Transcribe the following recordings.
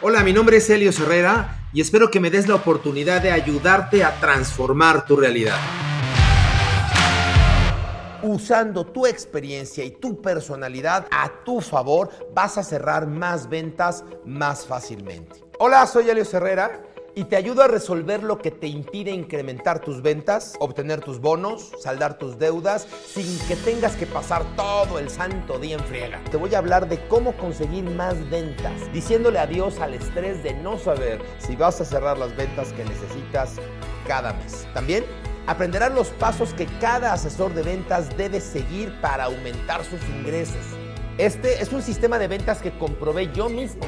Hola, mi nombre es Helio Herrera y espero que me des la oportunidad de ayudarte a transformar tu realidad. Usando tu experiencia y tu personalidad a tu favor, vas a cerrar más ventas más fácilmente. Hola, soy Helio Herrera y te ayudo a resolver lo que te impide incrementar tus ventas, obtener tus bonos, saldar tus deudas sin que tengas que pasar todo el santo día en friega. Te voy a hablar de cómo conseguir más ventas, diciéndole adiós al estrés de no saber si vas a cerrar las ventas que necesitas cada mes. También aprenderás los pasos que cada asesor de ventas debe seguir para aumentar sus ingresos. Este es un sistema de ventas que comprobé yo mismo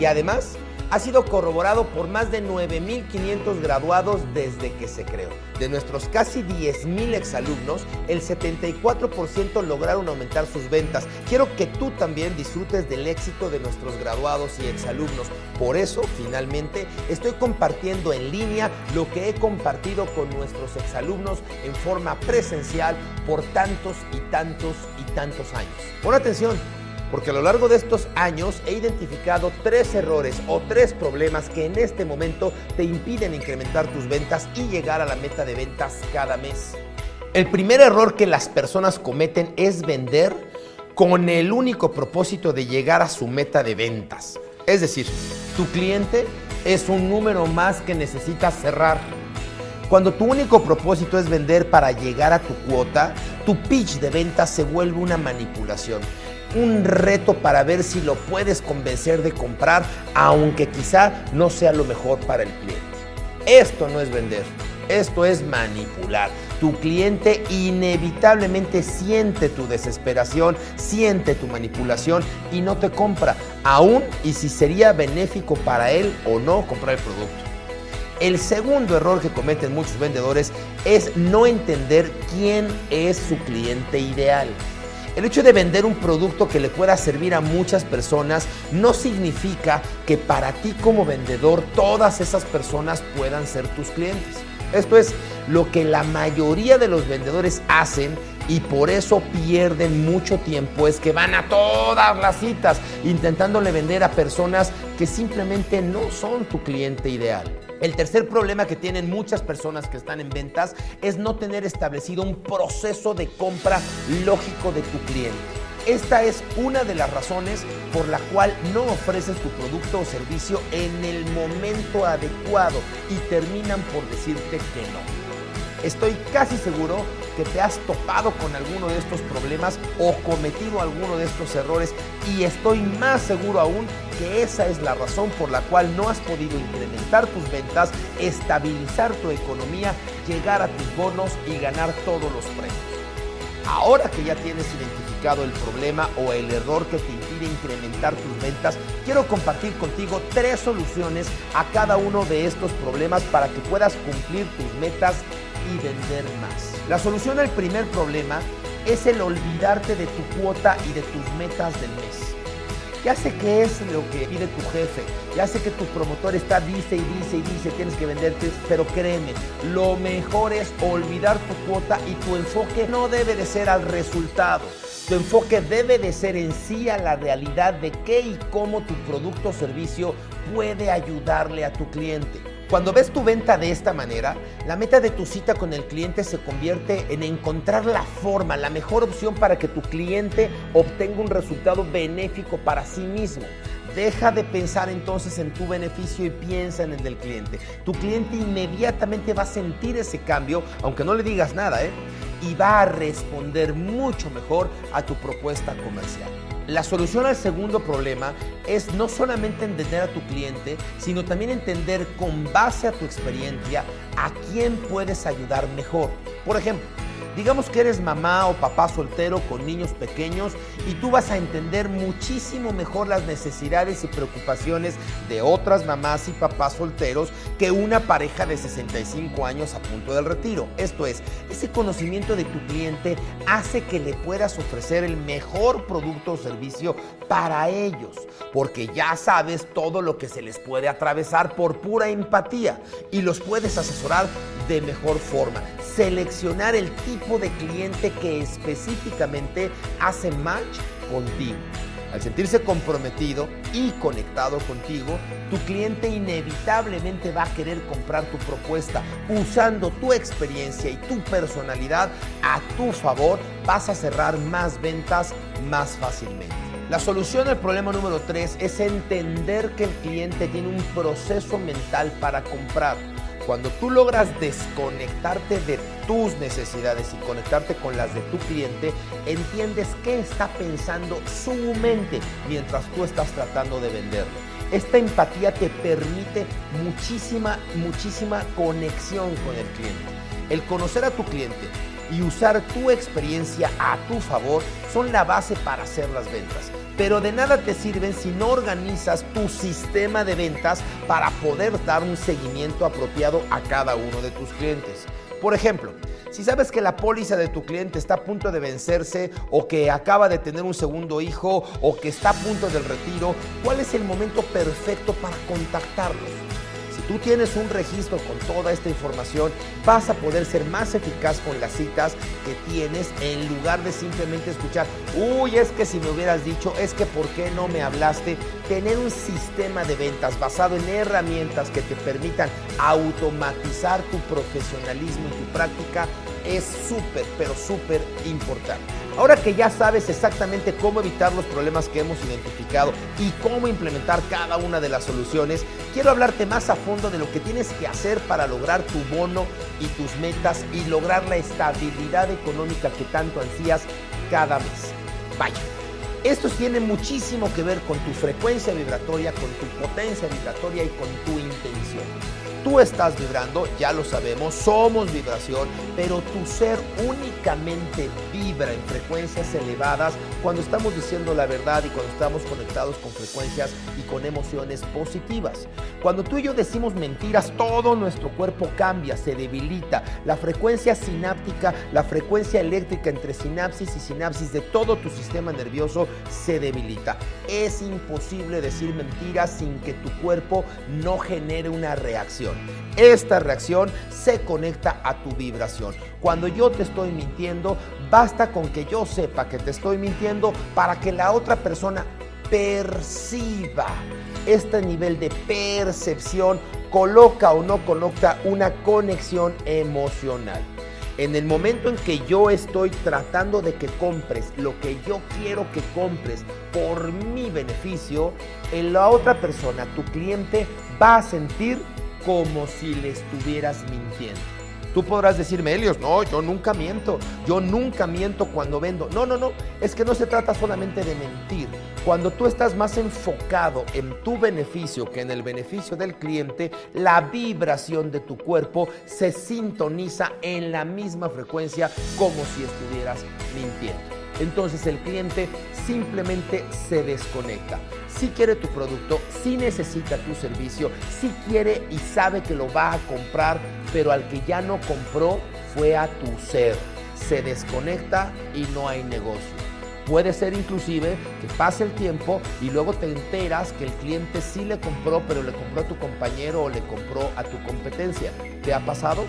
y además ha sido corroborado por más de 9.500 graduados desde que se creó. De nuestros casi 10.000 exalumnos, el 74% lograron aumentar sus ventas. Quiero que tú también disfrutes del éxito de nuestros graduados y exalumnos. Por eso, finalmente, estoy compartiendo en línea lo que he compartido con nuestros exalumnos en forma presencial por tantos y tantos y tantos años. Pon atención porque a lo largo de estos años he identificado tres errores o tres problemas que en este momento te impiden incrementar tus ventas y llegar a la meta de ventas cada mes. El primer error que las personas cometen es vender con el único propósito de llegar a su meta de ventas. Es decir, tu cliente es un número más que necesitas cerrar. Cuando tu único propósito es vender para llegar a tu cuota, tu pitch de ventas se vuelve una manipulación un reto para ver si lo puedes convencer de comprar, aunque quizá no sea lo mejor para el cliente. Esto no es vender, esto es manipular. Tu cliente inevitablemente siente tu desesperación, siente tu manipulación y no te compra, aún y si sería benéfico para él o no comprar el producto. El segundo error que cometen muchos vendedores es no entender quién es su cliente ideal. El hecho de vender un producto que le pueda servir a muchas personas no significa que para ti como vendedor todas esas personas puedan ser tus clientes. Esto es lo que la mayoría de los vendedores hacen y por eso pierden mucho tiempo es que van a todas las citas intentándole vender a personas que simplemente no son tu cliente ideal. El tercer problema que tienen muchas personas que están en ventas es no tener establecido un proceso de compra lógico de tu cliente. Esta es una de las razones por la cual no ofreces tu producto o servicio en el momento adecuado y terminan por decirte que no. Estoy casi seguro que te has topado con alguno de estos problemas o cometido alguno de estos errores y estoy más seguro aún que esa es la razón por la cual no has podido incrementar tus ventas, estabilizar tu economía, llegar a tus bonos y ganar todos los premios. Ahora que ya tienes identificado el problema o el error que te impide incrementar tus ventas, quiero compartir contigo tres soluciones a cada uno de estos problemas para que puedas cumplir tus metas y vender más. La solución al primer problema es el olvidarte de tu cuota y de tus metas del mes. Ya sé que es lo que pide tu jefe, ya sé que tu promotor está dice y dice y dice tienes que venderte, pero créeme, lo mejor es olvidar tu cuota y tu enfoque no debe de ser al resultado. Tu enfoque debe de ser en sí a la realidad de qué y cómo tu producto o servicio puede ayudarle a tu cliente. Cuando ves tu venta de esta manera, la meta de tu cita con el cliente se convierte en encontrar la forma, la mejor opción para que tu cliente obtenga un resultado benéfico para sí mismo. Deja de pensar entonces en tu beneficio y piensa en el del cliente. Tu cliente inmediatamente va a sentir ese cambio, aunque no le digas nada, ¿eh? y va a responder mucho mejor a tu propuesta comercial. La solución al segundo problema es no solamente entender a tu cliente, sino también entender con base a tu experiencia a quién puedes ayudar mejor. Por ejemplo, Digamos que eres mamá o papá soltero con niños pequeños y tú vas a entender muchísimo mejor las necesidades y preocupaciones de otras mamás y papás solteros que una pareja de 65 años a punto del retiro. Esto es, ese conocimiento de tu cliente hace que le puedas ofrecer el mejor producto o servicio para ellos, porque ya sabes todo lo que se les puede atravesar por pura empatía y los puedes asesorar de mejor forma. Seleccionar el tipo de cliente que específicamente hace match contigo. Al sentirse comprometido y conectado contigo, tu cliente inevitablemente va a querer comprar tu propuesta. Usando tu experiencia y tu personalidad a tu favor, vas a cerrar más ventas más fácilmente. La solución al problema número 3 es entender que el cliente tiene un proceso mental para comprar. Cuando tú logras desconectarte de tus necesidades y conectarte con las de tu cliente, entiendes qué está pensando su mente mientras tú estás tratando de venderlo. Esta empatía te permite muchísima, muchísima conexión con el cliente. El conocer a tu cliente y usar tu experiencia a tu favor son la base para hacer las ventas pero de nada te sirven si no organizas tu sistema de ventas para poder dar un seguimiento apropiado a cada uno de tus clientes. Por ejemplo, si sabes que la póliza de tu cliente está a punto de vencerse o que acaba de tener un segundo hijo o que está a punto del retiro, ¿cuál es el momento perfecto para contactarlos? Tú tienes un registro con toda esta información, vas a poder ser más eficaz con las citas que tienes en lugar de simplemente escuchar, uy, es que si me hubieras dicho, es que por qué no me hablaste. Tener un sistema de ventas basado en herramientas que te permitan automatizar tu profesionalismo y tu práctica es súper, pero súper importante. Ahora que ya sabes exactamente cómo evitar los problemas que hemos identificado y cómo implementar cada una de las soluciones, quiero hablarte más a fondo de lo que tienes que hacer para lograr tu bono y tus metas y lograr la estabilidad económica que tanto ansías cada mes. Vaya. Esto tiene muchísimo que ver con tu frecuencia vibratoria, con tu potencia vibratoria y con tu intención. Tú estás vibrando, ya lo sabemos, somos vibración, pero tu ser únicamente vibra en frecuencias elevadas cuando estamos diciendo la verdad y cuando estamos conectados con frecuencias y con emociones positivas. Cuando tú y yo decimos mentiras, todo nuestro cuerpo cambia, se debilita. La frecuencia sináptica, la frecuencia eléctrica entre sinapsis y sinapsis de todo tu sistema nervioso se debilita. Es imposible decir mentiras sin que tu cuerpo no genere una Esta reacción se conecta a tu vibración. Cuando yo te estoy mintiendo, basta con que yo sepa que te estoy mintiendo para que la otra persona perciba. Este nivel de percepción coloca o no coloca una conexión emocional. En el momento en que yo estoy tratando de que compres lo que yo quiero que compres por mi beneficio, en la otra persona, tu cliente, va a sentir como si le estuvieras mintiendo. Tú podrás decirme, Helios, no, yo nunca miento, yo nunca miento cuando vendo. No, no, no, es que no se trata solamente de mentir. Cuando tú estás más enfocado en tu beneficio que en el beneficio del cliente, la vibración de tu cuerpo se sintoniza en la misma frecuencia como si estuvieras mintiendo entonces el cliente simplemente se desconecta. Si quiere tu producto, si necesita tu servicio, si quiere y sabe que lo va a comprar, pero al que ya no compró fue a tu ser. Se desconecta y no hay negocio. Puede ser inclusive que pase el tiempo y luego te enteras que el cliente sí le compró, pero le compró a tu compañero o le compró a tu competencia. ¿Te ha pasado?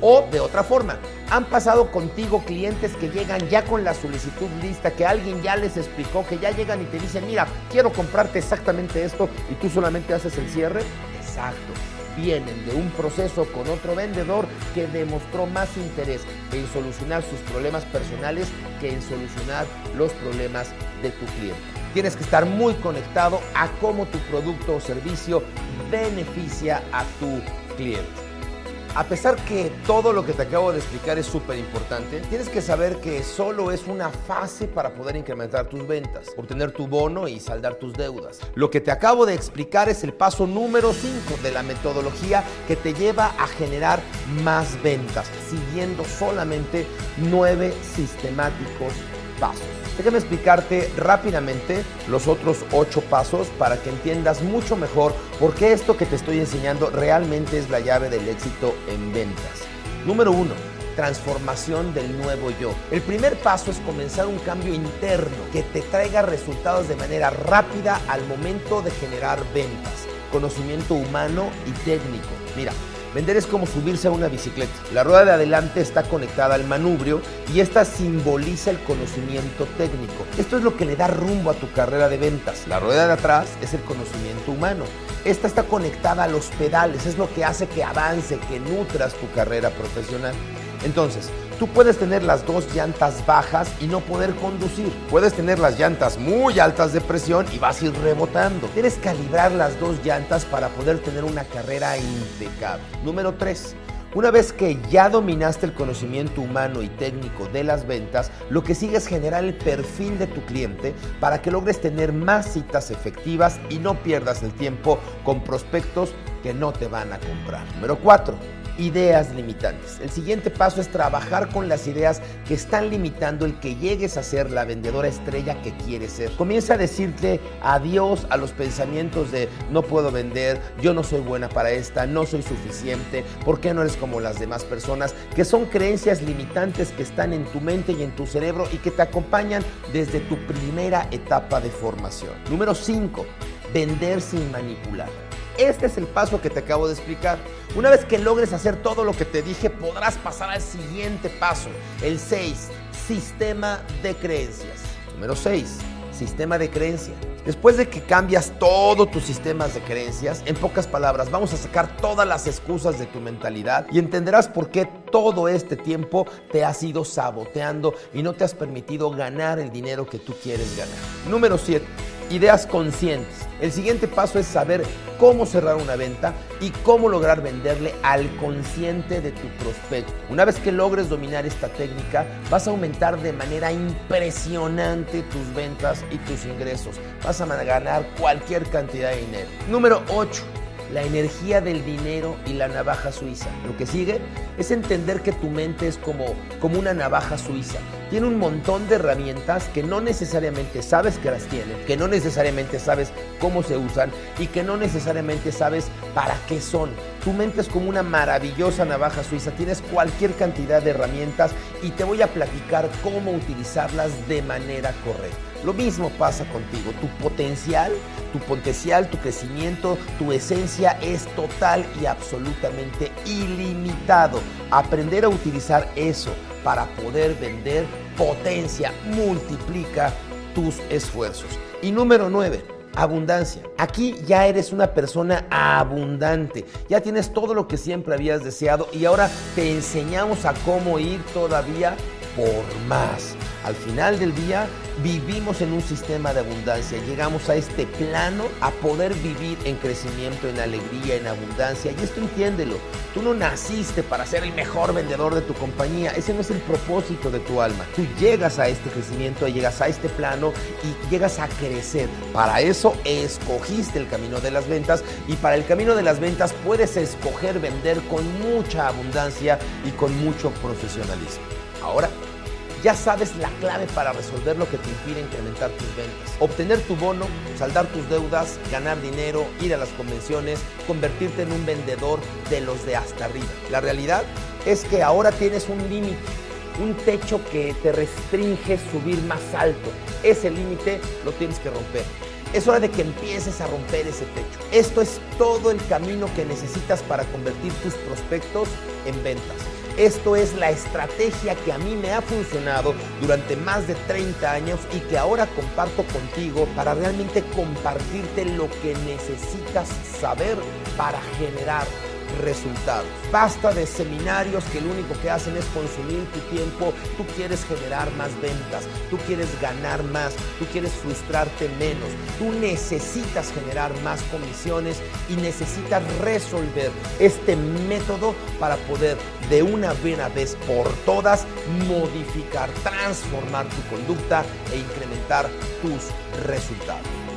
O de otra forma, han pasado contigo clientes que llegan ya con la solicitud lista, que alguien ya les explicó, que ya llegan y te dicen, mira, quiero comprarte exactamente esto y tú solamente haces el cierre. Exacto. Vienen de un proceso con otro vendedor que demostró más interés en solucionar sus problemas personales que en solucionar los problemas de tu cliente. Tienes que estar muy conectado a cómo tu producto o servicio beneficia a tu cliente. A pesar que todo lo que te acabo de explicar es súper importante, tienes que saber que solo es una fase para poder incrementar tus ventas, obtener tu bono y saldar tus deudas. Lo que te acabo de explicar es el paso número 5 de la metodología que te lleva a generar más ventas, siguiendo solamente nueve sistemáticos pasos. Déjame explicarte rápidamente los otros ocho pasos para que entiendas mucho mejor por qué esto que te estoy enseñando realmente es la llave del éxito en ventas. Número uno, transformación del nuevo yo. El primer paso es comenzar un cambio interno que te traiga resultados de manera rápida al momento de generar ventas, conocimiento humano y técnico. Mira, Vender es como subirse a una bicicleta. La rueda de adelante está conectada al manubrio y esta simboliza el conocimiento técnico. Esto es lo que le da rumbo a tu carrera de ventas. La rueda de atrás es el conocimiento humano. Esta está conectada a los pedales, es lo que hace que avance, que nutras tu carrera profesional. Entonces, tú puedes tener las dos llantas bajas y no poder conducir. Puedes tener las llantas muy altas de presión y vas a ir rebotando. Que calibrar las dos llantas para poder tener una carrera impecable. Número 3. Una vez que ya dominaste el conocimiento humano y técnico de las ventas, lo que sigue es generar el perfil de tu cliente para que logres tener más citas efectivas y no pierdas el tiempo con prospectos que no te van a comprar. Número 4 ideas limitantes. El siguiente paso es trabajar con las ideas que están limitando el que llegues a ser la vendedora estrella que quieres ser. Comienza a decirte adiós a los pensamientos de no puedo vender, yo no soy buena para esta, no soy suficiente, ¿por qué no eres como las demás personas? Que son creencias limitantes que están en tu mente y en tu cerebro y que te acompañan desde tu primera etapa de formación. Número 5. Vender sin manipular. Este es el paso que te acabo de explicar. Una vez que logres hacer todo lo que te dije, podrás pasar al siguiente paso. El 6, sistema de creencias. Número 6, sistema de creencias. Después de que cambias todos tus sistemas de creencias, en pocas palabras, vamos a sacar todas las excusas de tu mentalidad y entenderás por qué todo este tiempo te has ido saboteando y no te has permitido ganar el dinero que tú quieres ganar. Número 7 ideas conscientes. El siguiente paso es saber cómo cerrar una venta y cómo lograr venderle al consciente de tu prospecto. Una vez que logres dominar esta técnica, vas a aumentar de manera impresionante tus ventas y tus ingresos. Vas a ganar cualquier cantidad de dinero. Número 8 la energía del dinero y la navaja suiza. Lo que sigue es entender que tu mente es como, como una navaja suiza. Tiene un montón de herramientas que no necesariamente sabes que las tiene, que no necesariamente sabes cómo se usan y que no necesariamente sabes para qué son. Tu mente es como una maravillosa navaja suiza. Tienes cualquier cantidad de herramientas y te voy a platicar cómo utilizarlas de manera correcta. Lo mismo pasa contigo. Tu potencial, tu potencial, tu crecimiento, tu esencia es total y absolutamente ilimitado. Aprender a utilizar eso para poder vender potencia, multiplica tus esfuerzos. Y número 9 abundancia. Aquí ya eres una persona abundante, ya tienes todo lo que siempre habías deseado y ahora te enseñamos a cómo ir todavía por más. Al final del día vivimos en un sistema de abundancia, llegamos a este plano a poder vivir en crecimiento, en alegría, en abundancia. Y esto entiéndelo, tú no naciste para ser el mejor vendedor de tu compañía, ese no es el propósito de tu alma. Tú llegas a este crecimiento, llegas a este plano y llegas a crecer. Para eso escogiste el camino de las ventas y para el camino de las ventas puedes escoger vender con mucha abundancia y con mucho profesionalismo. Ahora, ya sabes la clave para resolver lo que te impide incrementar tus ventas. Obtener tu bono, saldar tus deudas, ganar dinero, ir a las convenciones, convertirte en un vendedor de los de hasta arriba. La realidad es que ahora tienes un límite, un techo que te restringe subir más alto. Ese límite lo tienes que romper. Es hora de que empieces a romper ese techo. Esto es todo el camino que necesitas para convertir tus prospectos en ventas. Esto es la estrategia que a mí me ha funcionado durante más de 30 años y que ahora comparto contigo para realmente compartirte lo que necesitas saber para generar resultados. Basta de seminarios que lo único que hacen es consumir tu tiempo. Tú quieres generar más ventas, tú quieres ganar más, tú quieres frustrarte menos. Tú necesitas generar más comisiones y necesitas resolver este método para poder de una buena vez por todas modificar, transformar tu conducta e incrementar tus resultados.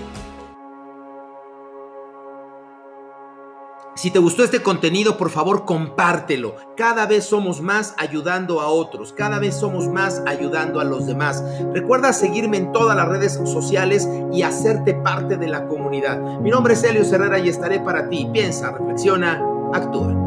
Si te gustó este contenido, por favor compártelo. Cada vez somos más ayudando a otros, cada vez somos más ayudando a los demás. Recuerda seguirme en todas las redes sociales y hacerte parte de la comunidad. Mi nombre es Helio Herrera y estaré para ti. Piensa, reflexiona, actúa.